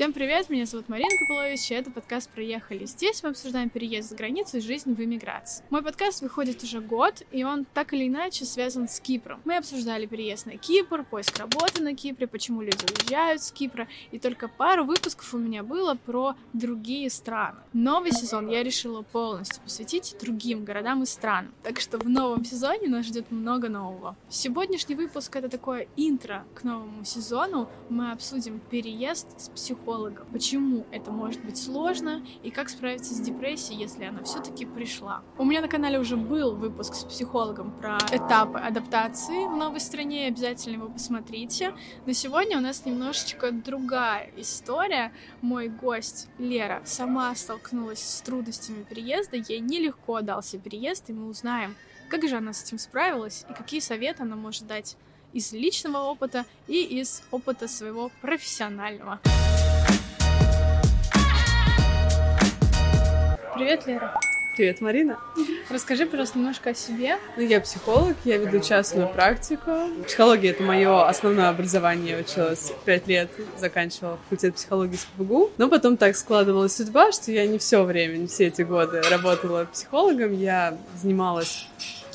Всем привет, меня зовут Марина Копылович, и это подкаст «Проехали». Здесь мы обсуждаем переезд за границу и жизнь в эмиграции. Мой подкаст выходит уже год, и он так или иначе связан с Кипром. Мы обсуждали переезд на Кипр, поиск работы на Кипре, почему люди уезжают с Кипра, и только пару выпусков у меня было про другие страны. Новый сезон я решила полностью посвятить другим городам и странам, так что в новом сезоне нас ждет много нового. Сегодняшний выпуск — это такое интро к новому сезону. Мы обсудим переезд с психологом психолога, почему это может быть сложно и как справиться с депрессией, если она все-таки пришла. У меня на канале уже был выпуск с психологом про этапы адаптации в новой стране, обязательно его посмотрите. Но сегодня у нас немножечко другая история. Мой гость Лера сама столкнулась с трудностями переезда, ей нелегко дался переезд, и мы узнаем, как же она с этим справилась и какие советы она может дать из личного опыта и из опыта своего профессионального. Привет, Лера. Привет, Марина. Расскажи, пожалуйста, немножко о себе. Ну, я психолог, я веду частную практику. Психология — это мое основное образование. Я училась пять лет, заканчивала факультет психологии с ПГУ. Но потом так складывалась судьба, что я не все время, не все эти годы работала психологом. Я занималась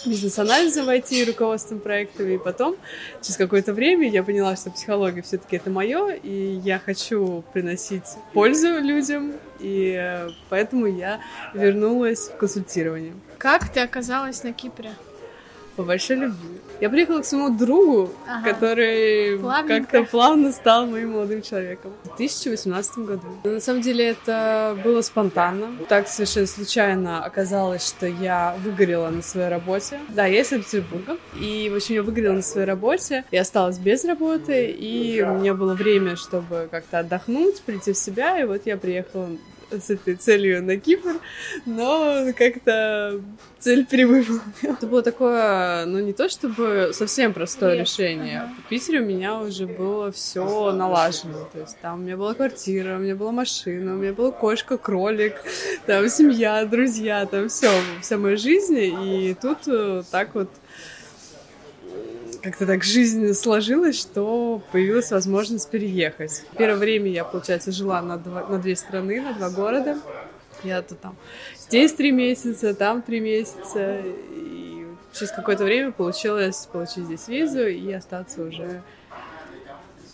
бизнес-анализом IT, руководством проектами, и потом, через какое-то время, я поняла, что психология все-таки это мое, и я хочу приносить пользу людям, и э, поэтому я вернулась в консультирование. Как ты оказалась на Кипре? по большой любви. Я приехала к своему другу, ага. который как-то плавно стал моим молодым человеком в 2018 году. На самом деле это было спонтанно. Так совершенно случайно оказалось, что я выгорела на своей работе. Да, я из Санкт-Петербурга. И, в общем, я выгорела на своей работе. Я осталась без работы, и у меня было время, чтобы как-то отдохнуть, прийти в себя. И вот я приехала с этой целью на Кипр, но как-то цель перевыполнила. Это было такое, ну не то чтобы совсем простое Нет. решение. Ага. В Питере у меня уже было все налажено. То есть там у меня была квартира, у меня была машина, у меня была кошка, кролик, там семья, друзья, там все, вся моя жизнь. И тут э, так вот как-то так жизнь сложилась, что появилась возможность переехать. Первое время я, получается, жила на, два, на две страны, на два города. Я тут там здесь три месяца, там три месяца. И через какое-то время получилось получить здесь визу и остаться уже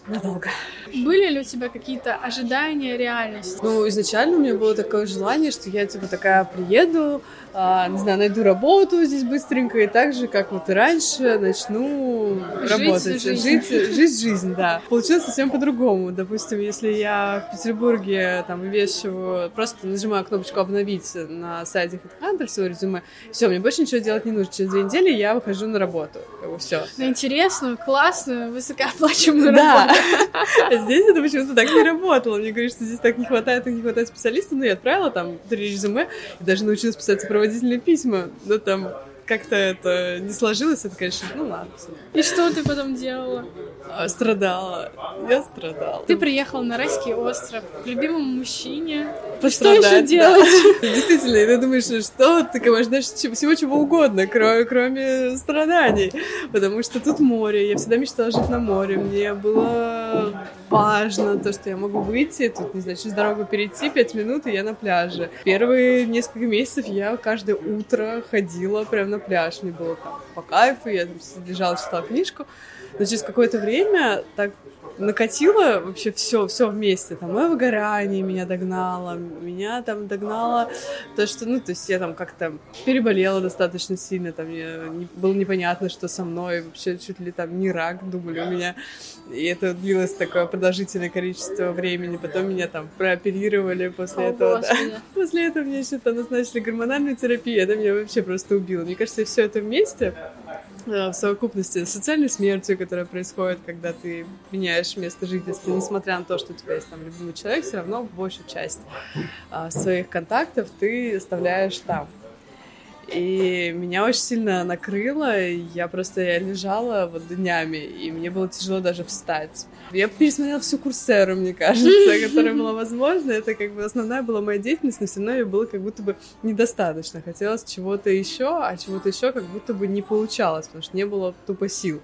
надолго. Были ли у тебя какие-то ожидания реальности? Ну, изначально у меня было такое желание, что я, типа, такая приеду, а, не знаю, найду работу здесь быстренько, и так же, как вот и раньше, начну жить работать. Жизнь. Жить, жить жизнь, да. Получилось совсем по-другому. Допустим, если я в Петербурге там вешиваю, просто нажимаю кнопочку «Обновить» на сайте HeadHunter свое резюме, все, мне больше ничего делать не нужно. Через две недели я выхожу на работу. Все. На интересную, классную, высокооплачиваемую да. Здесь это почему-то так не работало. Мне говорят, что здесь так не хватает, так не хватает специалистов. Но я отправила там три резюме и даже научилась писать сопроводительные письма. Но там как-то это не сложилось, это, конечно, ну ладно. И что ты потом делала? А, страдала. Я страдала. Ты приехала на райский остров к любимому мужчине. Пострадать, что еще делать? Да. Действительно, и ты думаешь, что ты можешь всего чего угодно, кроме, кроме страданий. Потому что тут море. Я всегда мечтала жить на море. Мне было важно то, что я могу выйти, тут, не знаю, через дорогу перейти, пять минут, и я на пляже. Первые несколько месяцев я каждое утро ходила прямо на пляж. Мне было там по кайфу, я лежала, читала книжку. Но через какое-то время так накатило вообще все, все вместе. Там мое выгорание меня догнало, меня там догнало то, что, ну, то есть я там как-то переболела достаточно сильно, там мне не, было непонятно, что со мной, вообще чуть ли там не рак, думали у меня. И это длилось такое продолжительное количество времени. Потом меня там прооперировали после О, этого. Да. После этого мне еще там назначили гормональную терапию. Это меня вообще просто убило. Мне кажется, все это вместе в совокупности с социальной смертью, которая происходит, когда ты меняешь место жительства, несмотря на то, что у тебя есть там любимый человек, все равно большую часть а, своих контактов ты оставляешь там. И меня очень сильно накрыло, я просто я лежала вот днями, и мне было тяжело даже встать. Я пересмотрела всю курсеру, мне кажется, которая была возможна. Это как бы основная была моя деятельность, но все равно ее было как будто бы недостаточно. Хотелось чего-то еще, а чего-то еще как будто бы не получалось, потому что не было тупо сил.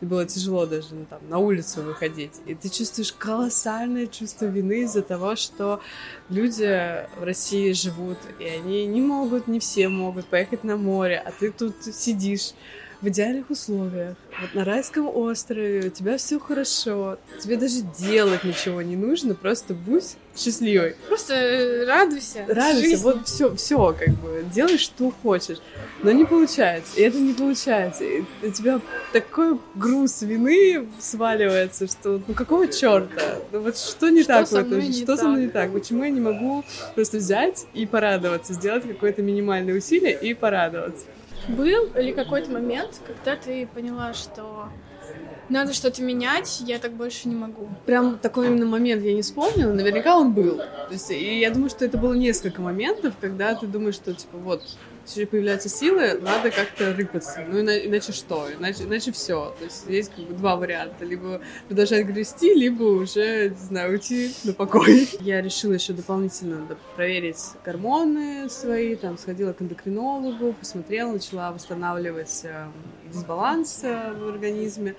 И было тяжело даже ну, там, на улицу выходить. И ты чувствуешь колоссальное чувство вины из-за того, что люди в России живут, и они не могут, не все могут поехать на море, а ты тут сидишь в идеальных условиях, вот на райском острове, у тебя все хорошо, тебе даже делать ничего не нужно, просто будь счастливой. Просто э, радуйся. Радуйся, жизни. вот все, все, как бы, делай, что хочешь. Но не получается, и это не получается. И у тебя такой груз вины сваливается, что ну какого черта? Ну вот что не Что так в этом? Что со мной так? не так? Почему я не могу просто взять и порадоваться, сделать какое-то минимальное усилие и порадоваться? Был ли какой-то момент, когда ты поняла, что надо что-то менять, я так больше не могу? Прям такой именно момент я не вспомнила, наверняка он был. То есть, и я думаю, что это было несколько моментов, когда ты думаешь, что, типа, вот, появляются силы, надо как-то рыпаться. Ну, ина- иначе что? Иначе, иначе все. То есть есть как бы два варианта. Либо продолжать грести, либо уже, не знаю, уйти на покой. Я решила еще дополнительно проверить гормоны свои, там, сходила к эндокринологу, посмотрела, начала восстанавливать э, дисбаланс э, в организме,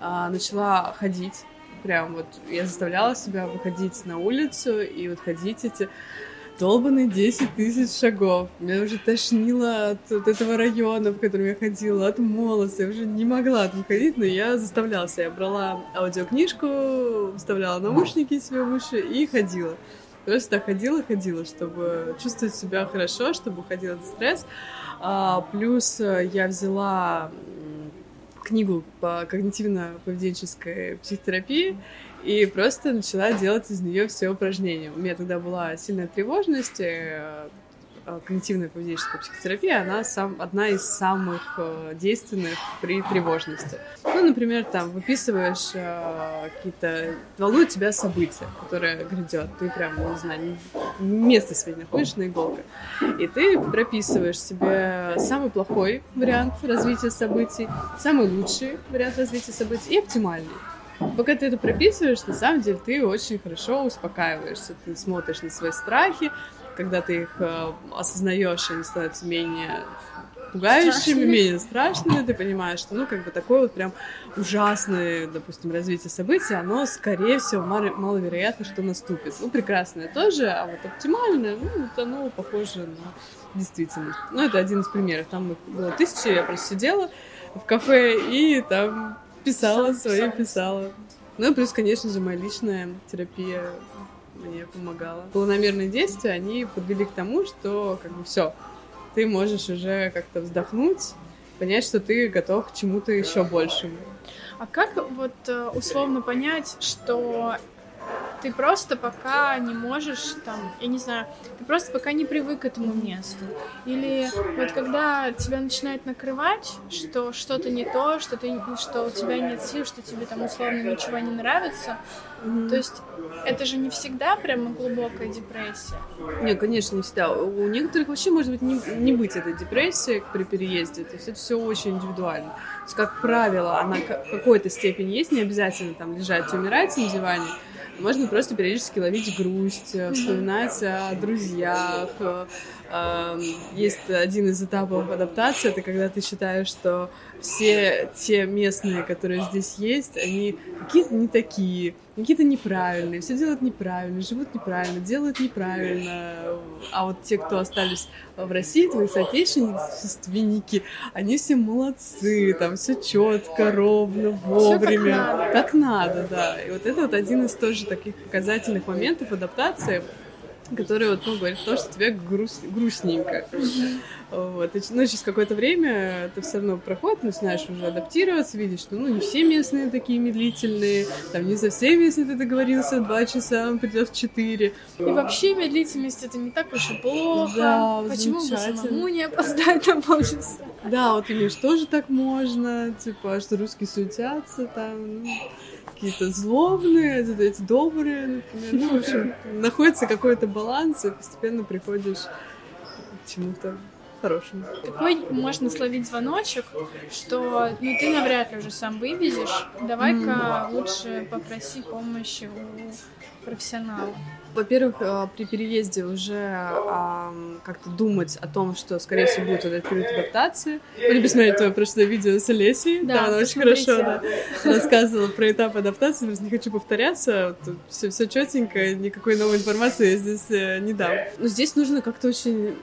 а, начала ходить. Прям вот я заставляла себя выходить на улицу и вот ходить эти долбанные 10 тысяч шагов. Меня уже тошнило от, от этого района, в котором я ходила, от молоса. Я уже не могла там ходить, но я заставляла себя. Я брала аудиокнижку, вставляла наушники себе в уши и ходила. Просто ходила, ходила, чтобы чувствовать себя хорошо, чтобы уходил этот стресс. А, плюс э, я взяла книгу по когнитивно-поведенческой психотерапии и просто начала делать из нее все упражнения. У меня тогда была сильная тревожность, э, э, когнитивная поведенческая психотерапия, она сам, одна из самых э, действенных при тревожности. Ну, например, там выписываешь э, какие-то... Волнуют тебя события, которые грядет. Ты прям, не знаю, место себе находишь на иголках. И ты прописываешь себе самый плохой вариант развития событий, самый лучший вариант развития событий и оптимальный. Пока ты это прописываешь, на самом деле ты очень хорошо успокаиваешься. Ты смотришь на свои страхи, когда ты их э, осознаешь, они становятся менее пугающими, Страшными. менее страшными, ты понимаешь, что, ну, как бы такое вот прям ужасное, допустим, развитие событий, оно, скорее всего, мало- маловероятно, что наступит. Ну, прекрасное тоже, а вот оптимальное, ну, вот оно похоже на действительность. Ну, это один из примеров. Там было тысячи, я просто сидела в кафе и там писала Писала, свои, писала. писала. Ну, и плюс, конечно же, моя личная терапия мне помогала. Планомерные действия, они подвели к тому, что как бы все, ты можешь уже как-то вздохнуть, понять, что ты готов к чему-то еще большему. А как вот э, условно понять, что ты просто пока не можешь там, я не знаю, ты просто пока не привык к этому месту. Или вот когда тебя начинает накрывать, что что-то не то, что, ты, что у тебя нет сил, что тебе там условно ничего не нравится, то есть это же не всегда прямо глубокая депрессия. Не, конечно, не всегда. У некоторых вообще может быть не, не быть этой депрессии при переезде. То есть это все очень индивидуально. То есть, как правило, она в какой-то степени есть, не обязательно там лежать и умирать на диване. Можно просто периодически ловить грусть, э, вспоминать о друзьях. э, эм, Есть один из этапов адаптации, это когда ты считаешь, что все те местные, которые здесь есть, они какие-то не такие, какие-то неправильные, все делают неправильно, живут неправильно, делают неправильно. А вот те, кто остались в России, твои соотечественники, они все молодцы, там все четко, ровно, вовремя. надо. Как надо, да. И вот это вот один из тоже таких показательных моментов адаптации, который вот, ну, говорит то, что тебе груст- грустненько. Вот. Ну, через какое-то время это все равно проходит, начинаешь уже адаптироваться, видишь, что, ну, не все местные такие медлительные, там, не со всеми, если ты договорился два часа, он придет в четыре. И вообще медлительность это не так уж и плохо. Да, Почему бы самому не опоздать на полчаса? Да, вот имеешь, тоже так можно, типа, что русские суетятся, там, ну, какие-то злобные, эти добрые, например. Ну, в общем, находится какой-то баланс, и постепенно приходишь к чему-то хорошему. Какой можно словить звоночек, что ну ты навряд ли уже сам вывезешь. Давай-ка лучше попроси помощи у профессионала? Во-первых, э, при переезде уже как-то думать о том, что, скорее всего, будет вот этот период адаптации. Или посмотреть твое прошлое видео с Олесей. Да, да она очень хорошо да, рассказывала про этап адаптации, просто не хочу повторяться. Тут все, все четенько, никакой новой информации я здесь э, не дам. Но здесь нужно как-то очень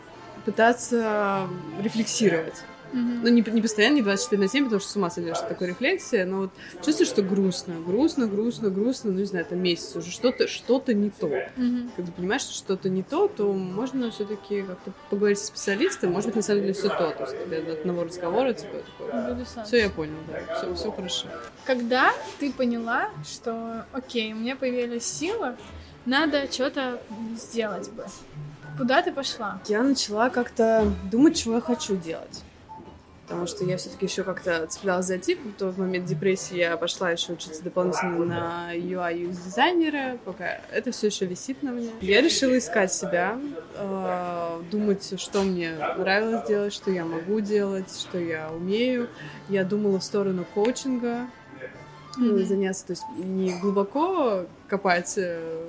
пытаться рефлексировать. Mm-hmm. Ну, не, не постоянно, не 24 на 7, потому что с ума сойдешь от такой рефлексии, но вот чувствуешь, что грустно, грустно, грустно, грустно, ну, не знаю, это месяц уже, что-то что не то. Mm-hmm. Когда понимаешь, что что-то не то, то можно все таки как-то поговорить с специалистом, может быть, на самом деле все то, то есть до одного разговора, типа, такой, все я понял, да, все, все хорошо. Когда ты поняла, что, окей, у меня появилась сила, надо что-то сделать бы. Куда ты пошла? Я начала как-то думать, чего я хочу делать потому что я все-таки еще как-то цеплялась за тип. В тот момент депрессии я пошла еще учиться дополнительно на UI UX дизайнера, пока это все еще висит на мне. Я решила искать себя, э, думать, что мне нравилось делать, что я могу делать, что я умею. Я думала в сторону коучинга, mm-hmm. заняться, то есть не глубоко копать э,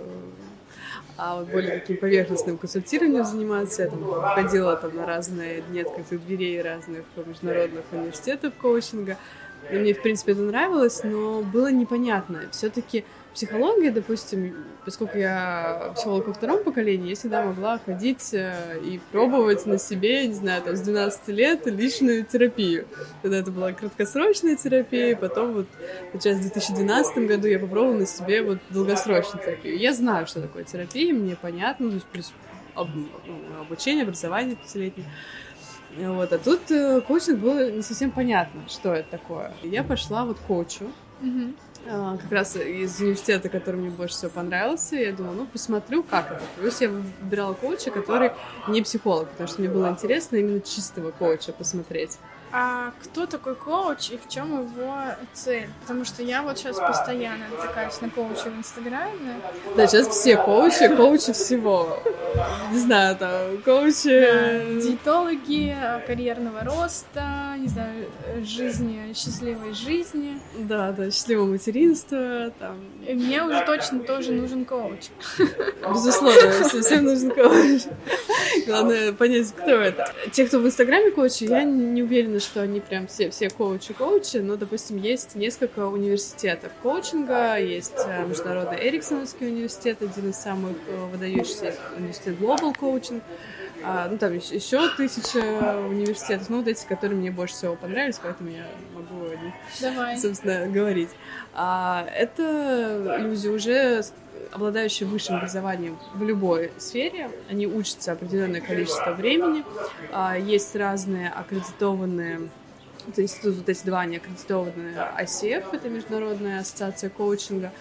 а вот более таким поверхностным консультированием заниматься. Я там ходила там на разные дни открытых дверей разных международных университетов коучинга. И мне, в принципе, это нравилось, но было непонятно. Все-таки психология, допустим, поскольку я психолог во втором поколении, я всегда могла ходить э, и пробовать на себе, не знаю, там, с 12 лет личную терапию. Тогда это была краткосрочная терапия, потом вот сейчас в 2012 году я попробовала на себе вот долгосрочную терапию. Я знаю, что такое терапия, мне понятно, то есть плюс об, ну, обучение, образование пятилетнее. Вот, а тут э, коучинг было не совсем понятно, что это такое. Я пошла вот к коучу, mm-hmm. А, как раз из университета, который мне больше всего понравился. Я думала, ну, посмотрю, как это. Плюс я выбирала коуча, который не психолог, потому что мне было интересно именно чистого коуча посмотреть. А кто такой коуч и в чем его цель? Потому что я вот сейчас постоянно натыкаюсь на коуча в Инстаграме. Да, сейчас все коучи, коучи всего. Не знаю, там, коучи... Да, диетологи, карьерного роста, не знаю, жизни, счастливой жизни. Да, да, счастливого материнства, там. И мне уже точно тоже нужен коуч. Безусловно, всем нужен коуч. Главное понять, кто это. Те, кто в Инстаграме коучи, я не уверена, что они прям все, все коучи-коучи, но, допустим, есть несколько университетов коучинга, есть э, Международный Эриксоновский университет, один из самых э, выдающихся университет Global Coaching, а, ну, там еще тысяча университетов, ну, вот эти, которые мне больше всего понравились, поэтому я могу о них, Давай. собственно, говорить. А, это люди уже обладающие высшим образованием в любой сфере, они учатся определенное количество времени, а, есть разные аккредитованные это институт, вот эти два, они аккредитованные ICF, это Международная ассоциация коучинга,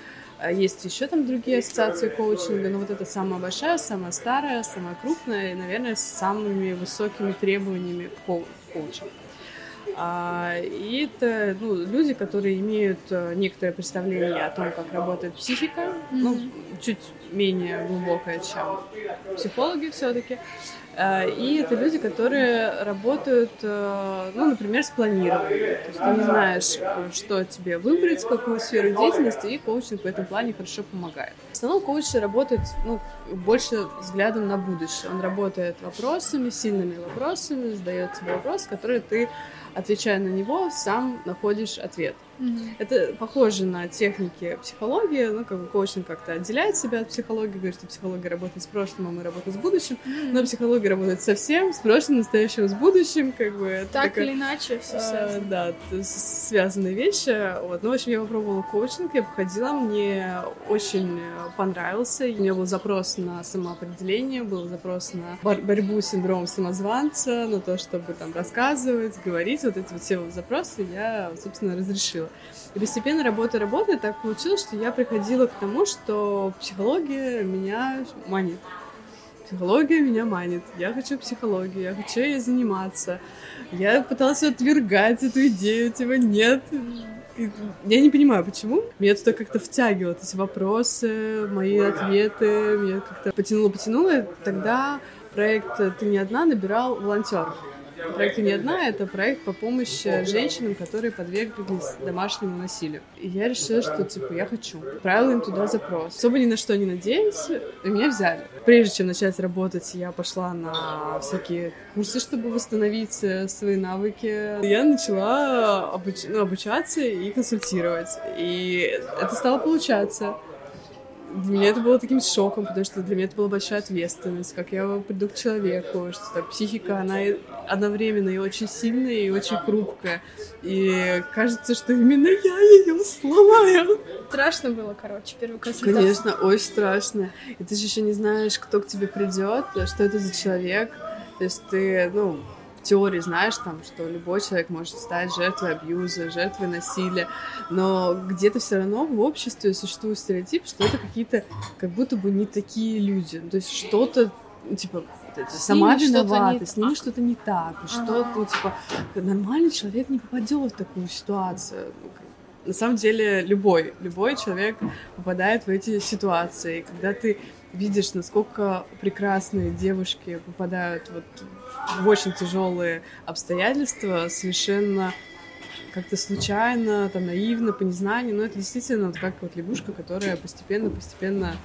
есть еще там другие ассоциации коучинга, но вот это самая большая, самая старая, самая крупная и, наверное, с самыми высокими требованиями к коучам. А, и это ну, люди, которые имеют э, некоторое представление о том, как работает психика, mm-hmm. ну, чуть менее глубокое, чем психологи все-таки. А, и это люди, которые работают, э, ну, например, с планированием. То есть ты не знаешь, что тебе выбрать, какую сферу деятельности, и коучинг в этом плане хорошо помогает. В основном коуч работает ну, больше взглядом на будущее. Он работает вопросами, сильными вопросами, задает тебе вопросы, которые ты отвечая на него, сам находишь ответ. Mm-hmm. Это похоже на техники психологии, ну, как бы коучинг как-то отделяет себя от психологии, говорит, что психология работает с прошлым, а мы работаем с будущим, mm-hmm. но психология работает со всем, с прошлым, настоящим, с будущим, как бы. Так такая, или иначе все а, Да, связанные вещи. Вот. Ну, в общем, я попробовала коучинг, я походила, мне очень понравился, у меня был запрос на самоопределение, был запрос на бор- борьбу с синдромом самозванца, на то, чтобы там рассказывать, говорить, вот эти вот все запросы я, собственно, разрешила. И постепенно работа работая, так получилось, что я приходила к тому, что психология меня манит. Психология меня манит. Я хочу психологию, я хочу ей заниматься. Я пыталась отвергать эту идею, типа нет, я не понимаю, почему. Меня туда как-то втягивало эти вопросы, мои ответы. Меня как-то потянуло-потянуло. Тогда проект «Ты не одна» набирал волонтеров. Проект «Не одна» — это проект по помощи женщинам, которые подверглись домашнему насилию. И я решила, что, типа, я хочу. Отправила им туда запрос. Особо ни на что не надеюсь, и меня взяли. Прежде чем начать работать, я пошла на всякие курсы, чтобы восстановить свои навыки. Я начала обуч... ну, обучаться и консультировать. И это стало получаться для меня это было таким шоком, потому что для меня это была большая ответственность, как я приду к человеку, что так, психика, она одновременно и очень сильная, и очень хрупкая. И кажется, что именно я ее сломаю. Страшно было, короче, первый консультация. Конечно, очень страшно. И ты же еще не знаешь, кто к тебе придет, что это за человек. То есть ты, ну, теории знаешь, там, что любой человек может стать жертвой абьюза, жертвой насилия, но где-то все равно в обществе существует стереотип, что это какие-то как будто бы не такие люди. То есть что-то, типа, сама виновата, с ними что-то не так, ага. что, ну, типа, нормальный человек не попадет в такую ситуацию. На самом деле, любой, любой человек попадает в эти ситуации. Когда ты видишь, насколько прекрасные девушки попадают вот в очень тяжелые обстоятельства, совершенно как-то случайно, там, наивно, по незнанию, но это действительно вот как вот лягушка, которая постепенно-постепенно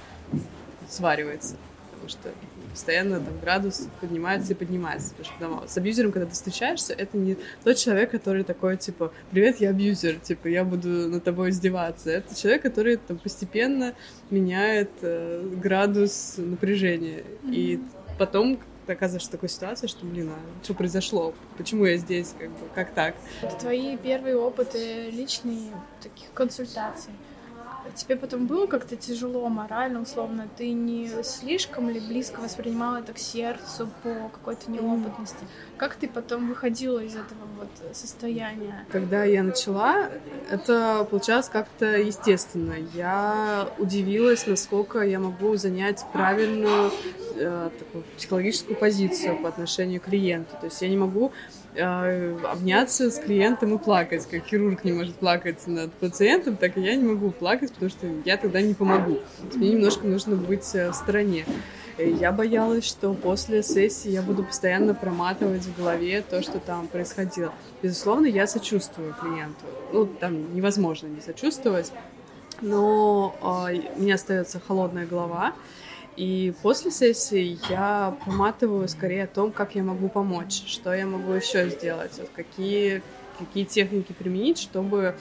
сваривается, потому что постоянно там градус поднимается и поднимается. Потому что там, с абьюзером, когда ты встречаешься, это не тот человек, который такой, типа, привет, я абьюзер, типа, я буду над тобой издеваться. Это человек, который там постепенно меняет э, градус напряжения. Mm-hmm. И потом ты оказываешься в такой ситуации, что, блин, а что произошло? Почему я здесь? Как, бы, как так? Это твои первые опыты личные таких консультаций. Тебе потом было как-то тяжело морально, условно? Ты не слишком ли близко воспринимала это к сердцу по какой-то неопытности? Как ты потом выходила из этого вот состояния? Когда я начала, это получалось как-то естественно. Я удивилась, насколько я могу занять правильную э, такую психологическую позицию по отношению к клиенту. То есть я не могу э, обняться с клиентом и плакать. Как хирург не может плакать над пациентом, так и я не могу плакать, потому что я тогда не помогу. Мне немножко нужно быть э, в стороне. Я боялась, что после сессии я буду постоянно проматывать в голове то, что там происходило. Безусловно, я сочувствую клиенту. Ну, там невозможно не сочувствовать. Но э, у меня остается холодная голова, и после сессии я поматываю скорее о том, как я могу помочь, что я могу еще сделать, вот какие, какие техники применить, чтобы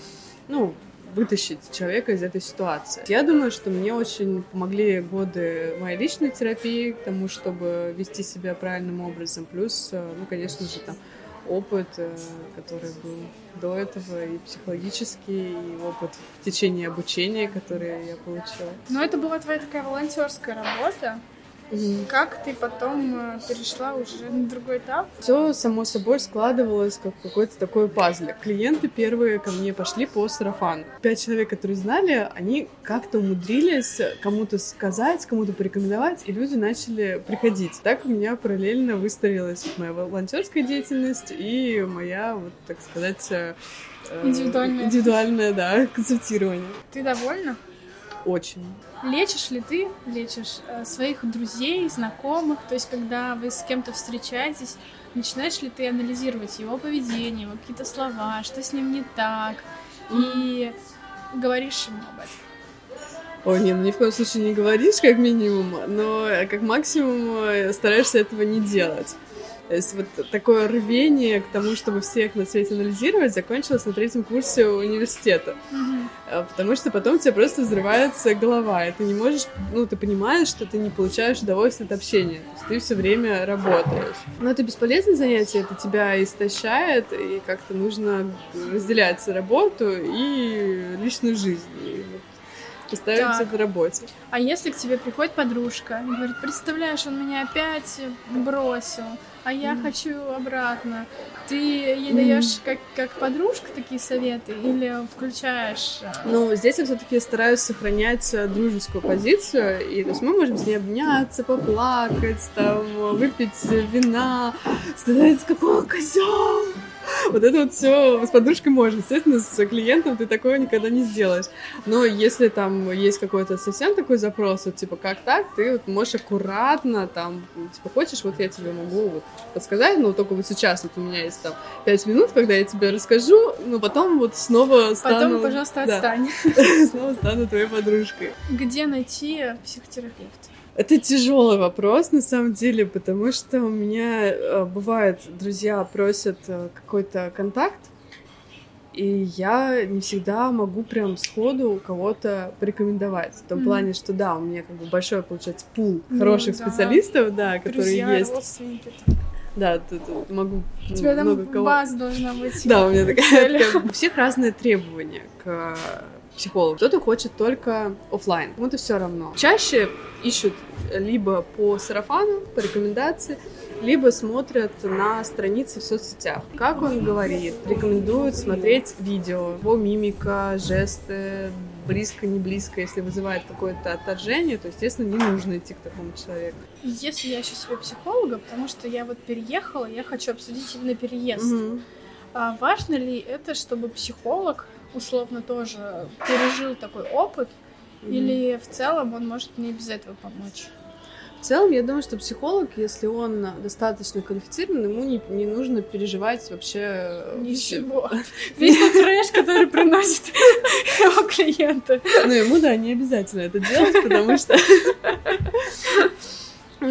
ну, вытащить человека из этой ситуации. Я думаю, что мне очень помогли годы моей личной терапии к тому, чтобы вести себя правильным образом. Плюс, э, ну, конечно же, там опыт, э, который был до этого, и психологический, и опыт в течение обучения, который я получила. Но это была твоя такая волонтерская работа. Как ты потом э, перешла уже на другой этап? Все само собой складывалось как какой-то такой пазл. Клиенты первые ко мне пошли по сарафану. Пять человек, которые знали, они как-то умудрились кому-то сказать, кому-то порекомендовать, и люди начали приходить. Так у меня параллельно выстроилась моя волонтерская деятельность и моя, вот так сказать, э, индивидуальное, индивидуальное да, консультирование. Ты довольна? Очень. Лечишь ли ты, лечишь э, своих друзей, знакомых, то есть когда вы с кем-то встречаетесь, начинаешь ли ты анализировать его поведение, его какие-то слова, что с ним не так, и говоришь ему об этом? О, нет, ну ни в коем случае не говоришь, как минимум, но э, как максимум э, стараешься этого не делать. То есть вот такое рвение к тому, чтобы всех на свете анализировать, закончилось на третьем курсе университета. Mm-hmm. Потому что потом тебе просто взрывается голова, и ты не можешь, ну, ты понимаешь, что ты не получаешь удовольствие от общения. То есть ты все время работаешь. Но это бесполезное занятие, это тебя истощает, и как-то нужно разделять работу и личную жизнь. И вот поставить так. в работе. А если к тебе приходит подружка и говорит, представляешь, он меня опять бросил, а я mm. хочу обратно. Ты ей даешь mm. как, как подружка такие советы или включаешь? Ну, здесь я все-таки стараюсь сохранять дружескую позицию, и то есть мы можем с ней обняться, поплакать, там, выпить вина, сказать, какой козел, Вот это вот все с подружкой можно. Естественно, с клиентом ты такое никогда не сделаешь. Но если там есть какой-то совсем такой запрос, вот типа как так, ты вот можешь аккуратно там, типа хочешь, вот я тебе могу вот подсказать, но только вот сейчас вот у меня есть там пять минут, когда я тебе расскажу, но потом вот снова стану... Потом, пожалуйста, отстань. Снова стану твоей подружкой. Где найти психотерапевта? Это тяжелый вопрос, на самом деле, потому что у меня э, бывает, друзья просят э, какой-то контакт, и я не всегда могу прям сходу кого-то порекомендовать. В том mm-hmm. плане, что да, у меня как бы большой, получается, пул mm-hmm, хороших да. специалистов, да, которые Друзья, есть. Родственники. Да, тут, тут могу У тебя много там кого... база должна быть. Да, у меня такая... У всех разные требования к психолог. Кто-то хочет только офлайн, кому-то все равно. Чаще ищут либо по сарафану, по рекомендации, либо смотрят на страницы в соцсетях. Как он говорит, рекомендуют смотреть видео, его мимика, жесты, близко, не близко, если вызывает какое-то отторжение, то, естественно, не нужно идти к такому человеку. Если я ищу себе психолога, потому что я вот переехала, я хочу обсудить именно переезд. Угу. А важно ли это, чтобы психолог условно тоже пережил такой опыт, mm-hmm. или в целом он может мне без этого помочь? В целом, я думаю, что психолог, если он достаточно квалифицирован, ему не, не нужно переживать вообще... Ничего. Весь тот трэш, который приносит его клиенты. Ну, ему, да, не обязательно это делать, потому что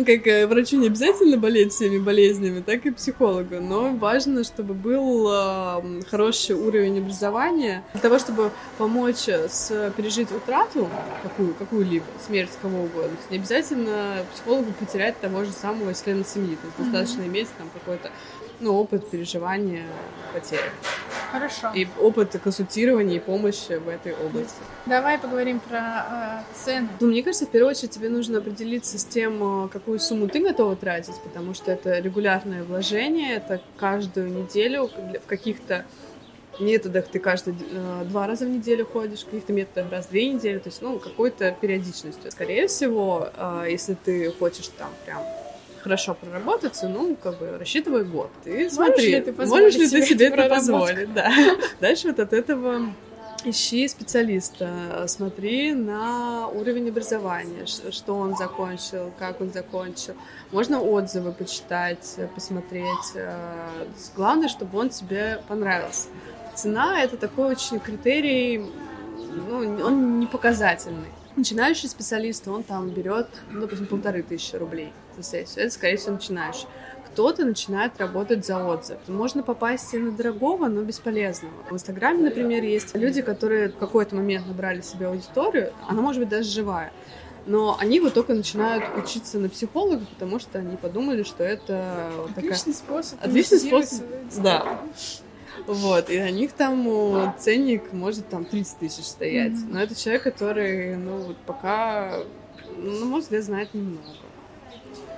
как э, врачу не обязательно болеть всеми болезнями, так и психологу, но важно, чтобы был э, хороший уровень образования для того, чтобы помочь с пережить утрату какую, какую-либо, смерть кого угодно. Не обязательно психологу потерять того же самого члена семьи, то есть mm-hmm. достаточно иметь там какой-то ну, опыт переживания потери. Хорошо. И опыт консультирования и помощи в этой области. Давай поговорим про э, цены. Ну, мне кажется, в первую очередь тебе нужно определиться с тем, э, какую сумму ты готова тратить, потому что это регулярное вложение, это каждую неделю в каких-то методах ты каждый э, два раза в неделю ходишь, в каких-то методах раз в две недели, то есть, ну, какой-то периодичностью. Скорее всего, э, если ты хочешь там прям хорошо проработаться, ну, как бы, рассчитывай год. Ты смотри, ли ты можешь ли ты себе это позволить, да. Дальше вот от этого ищи специалиста, смотри на уровень образования, что он закончил, как он закончил. Можно отзывы почитать, посмотреть. Э, главное, чтобы он тебе понравился. Цена — это такой очень критерий, ну, он не показательный. Начинающий специалист, он там берет, ну, допустим, полторы тысячи рублей сессию. Это, скорее всего, начинающий. Кто-то начинает работать за отзыв. Можно попасть и на дорогого, но бесполезного. В Инстаграме, например, есть люди, которые в какой-то момент набрали себе аудиторию, она может быть даже живая, но они вот только начинают учиться на психолога, потому что они подумали, что это отличный такая... способ. Отличный способ, да. Вот, и на них там ценник может там 30 тысяч стоять. Mm-hmm. Но это человек, который, ну, вот пока, ну, на мой взгляд, знает немного.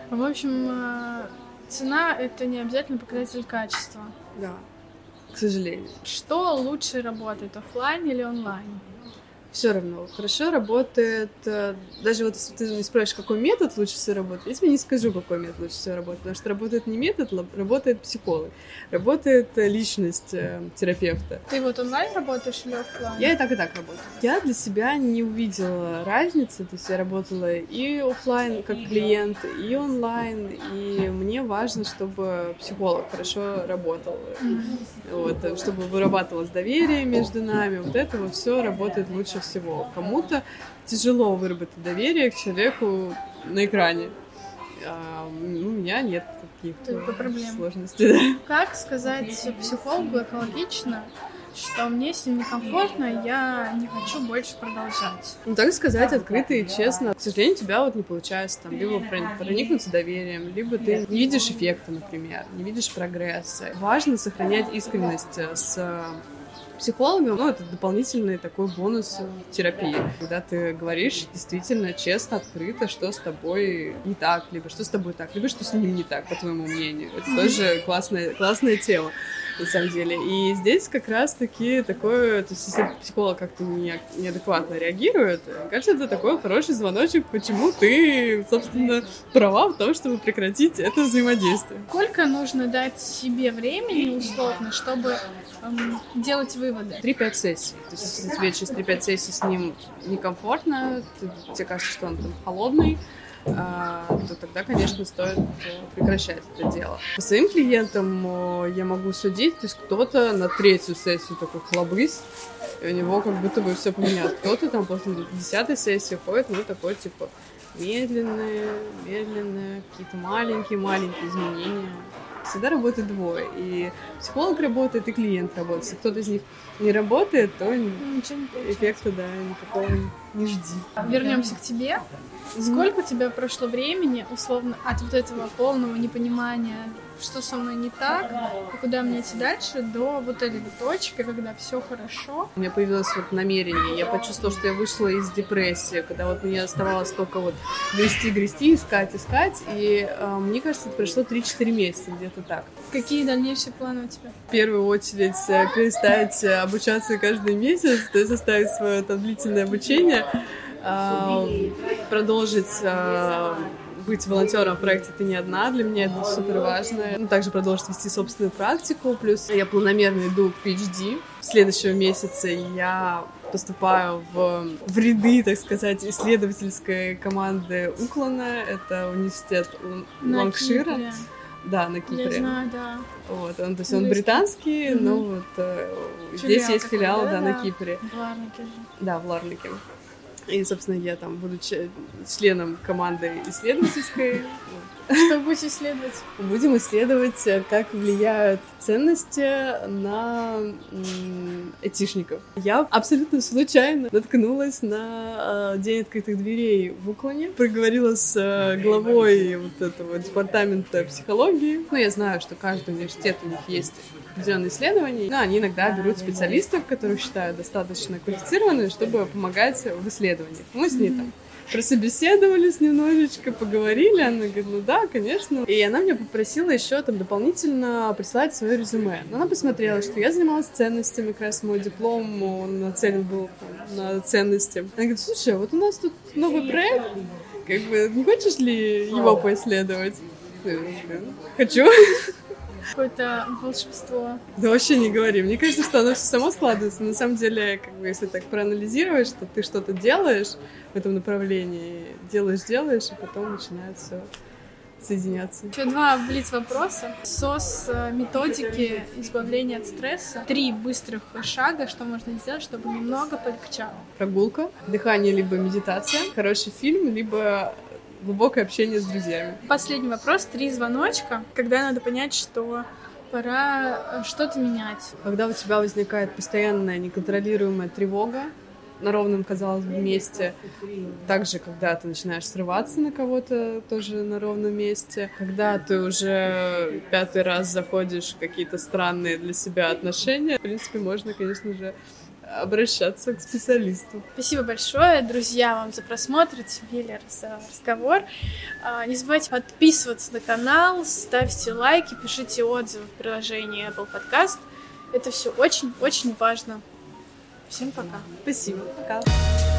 В общем, э, цена — это не обязательно показатель качества. Да, к сожалению. Что лучше работает, офлайн или онлайн? Все равно хорошо работает. Э, даже вот если ты не спросишь, какой метод лучше всего работает, я тебе не скажу, какой метод лучше всего работает, потому что работает не метод, работает психолог, работает э, личность э, терапевта. Ты вот онлайн работаешь или офлайн? Я и так, и так работаю. Я для себя не увидела разницы, то есть я работала и офлайн как клиент, и онлайн, и мне важно, чтобы психолог хорошо работал, вот, чтобы вырабатывалось доверие между нами, вот это вот все работает лучше всего. Кому-то тяжело выработать доверие к человеку на экране. А, ну, у меня нет каких-то сложностей. Да. Как сказать психологу экологично, что мне с ним некомфортно, я не хочу больше продолжать. Ну, так сказать открыто и честно. К сожалению, у тебя вот не получается там либо проникнуться доверием, либо ты не видишь эффекта, например, не видишь прогресса. Важно сохранять искренность с психологом, ну, это дополнительный такой бонус терапии, когда ты говоришь действительно честно, открыто, что с тобой не так, либо что с тобой так, либо что с ним не так, по твоему мнению. Это тоже классная, классная тема. На самом деле. И здесь как раз-таки такое, то есть если психолог как-то не, неадекватно реагирует, кажется, это такой хороший звоночек, почему ты, собственно, права в том, чтобы прекратить это взаимодействие. Сколько нужно дать себе времени, условно, чтобы эм, делать выводы? 3-5 сессий. То есть если тебе через 3-5 сессий с ним некомфортно, тебе кажется, что он там холодный, то тогда, конечно, стоит э, прекращать это дело. По своим клиентам я могу судить, то есть кто-то на третью сессию такой хлобысь, и у него как будто бы все поменялось. Кто-то там после десятой сессии ходит, ну, такой, типа, медленные, медленные, какие-то маленькие-маленькие изменения. Всегда работает двое. И психолог работает, и клиент работает. Если кто-то из них не работает, то эффекта, да, никакого не жди. Вернемся к тебе. Сколько у тебя прошло времени, условно, от вот этого полного непонимания, что со мной не так, и куда мне идти дальше, до вот этой точки, когда все хорошо? У меня появилось вот намерение. Я почувствовала, что я вышла из депрессии, когда вот мне оставалось только вот грести, грести, искать, искать. И э, мне кажется, это прошло 3-4 месяца, где-то так. Какие дальнейшие планы у тебя? В первую очередь э, перестать э, обучаться каждый месяц, то есть оставить свое там длительное обучение продолжить быть волонтером в проекте «Ты не одна», для меня это супер важно. Ну, также продолжить вести собственную практику, плюс я планомерно иду к PhD. В следующем месяце я поступаю в, в ряды, так сказать, исследовательской команды Уклана. Это университет Лангшира. Да, на Кипре. Я знаю, да. Вот, он, то есть он британский, mm-hmm. но вот э, здесь есть филиал, да, да, на Кипре. В Ларнике же. Да, в Ларнике. И, собственно, я там буду членом команды исследовательской. Что будете исследовать? Будем исследовать, э, как влияют ценности на этишников. Я абсолютно случайно наткнулась на э, день открытых дверей в Уклоне. Проговорила с э, главой вот этого департамента психологии. Ну, я знаю, что каждый университет у них есть определенные исследования, но они иногда берут специалистов, которых считают достаточно квалифицированными, чтобы помогать в исследованиях. Мы с ней там прособеседовались немножечко, поговорили. Она говорит, ну да, конечно. И она меня попросила еще там дополнительно прислать свое резюме. Но она посмотрела, что я занималась ценностями, как раз мой диплом, он нацелен был там, на ценности. Она говорит, слушай, вот у нас тут новый проект, как бы не хочешь ли его поисследовать? Хочу какое-то волшебство. Да вообще не говори. Мне кажется, что оно все само складывается. На самом деле, как бы, если так проанализировать, что ты что-то делаешь в этом направлении, делаешь, делаешь, и потом начинает все соединяться. Еще два блиц вопроса. СОС э, методики избавления от стресса. Три быстрых шага, что можно сделать, чтобы немного полегчало. Прогулка, дыхание либо медитация, хороший фильм, либо глубокое общение с друзьями. Последний вопрос. Три звоночка, когда надо понять, что пора э, что-то менять. Когда у тебя возникает постоянная неконтролируемая тревога, на ровном, казалось бы, месте. Также, когда ты начинаешь срываться на кого-то, тоже на ровном месте. Когда ты уже пятый раз заходишь в какие-то странные для себя отношения, в принципе, можно, конечно же, обращаться к специалисту. Спасибо большое, друзья, вам за просмотр. Тебе за разговор. А, не забывайте подписываться на канал, ставьте лайки, пишите отзывы в приложении Apple Podcast. Это все очень-очень важно. Всем пока. Спасибо. Пока.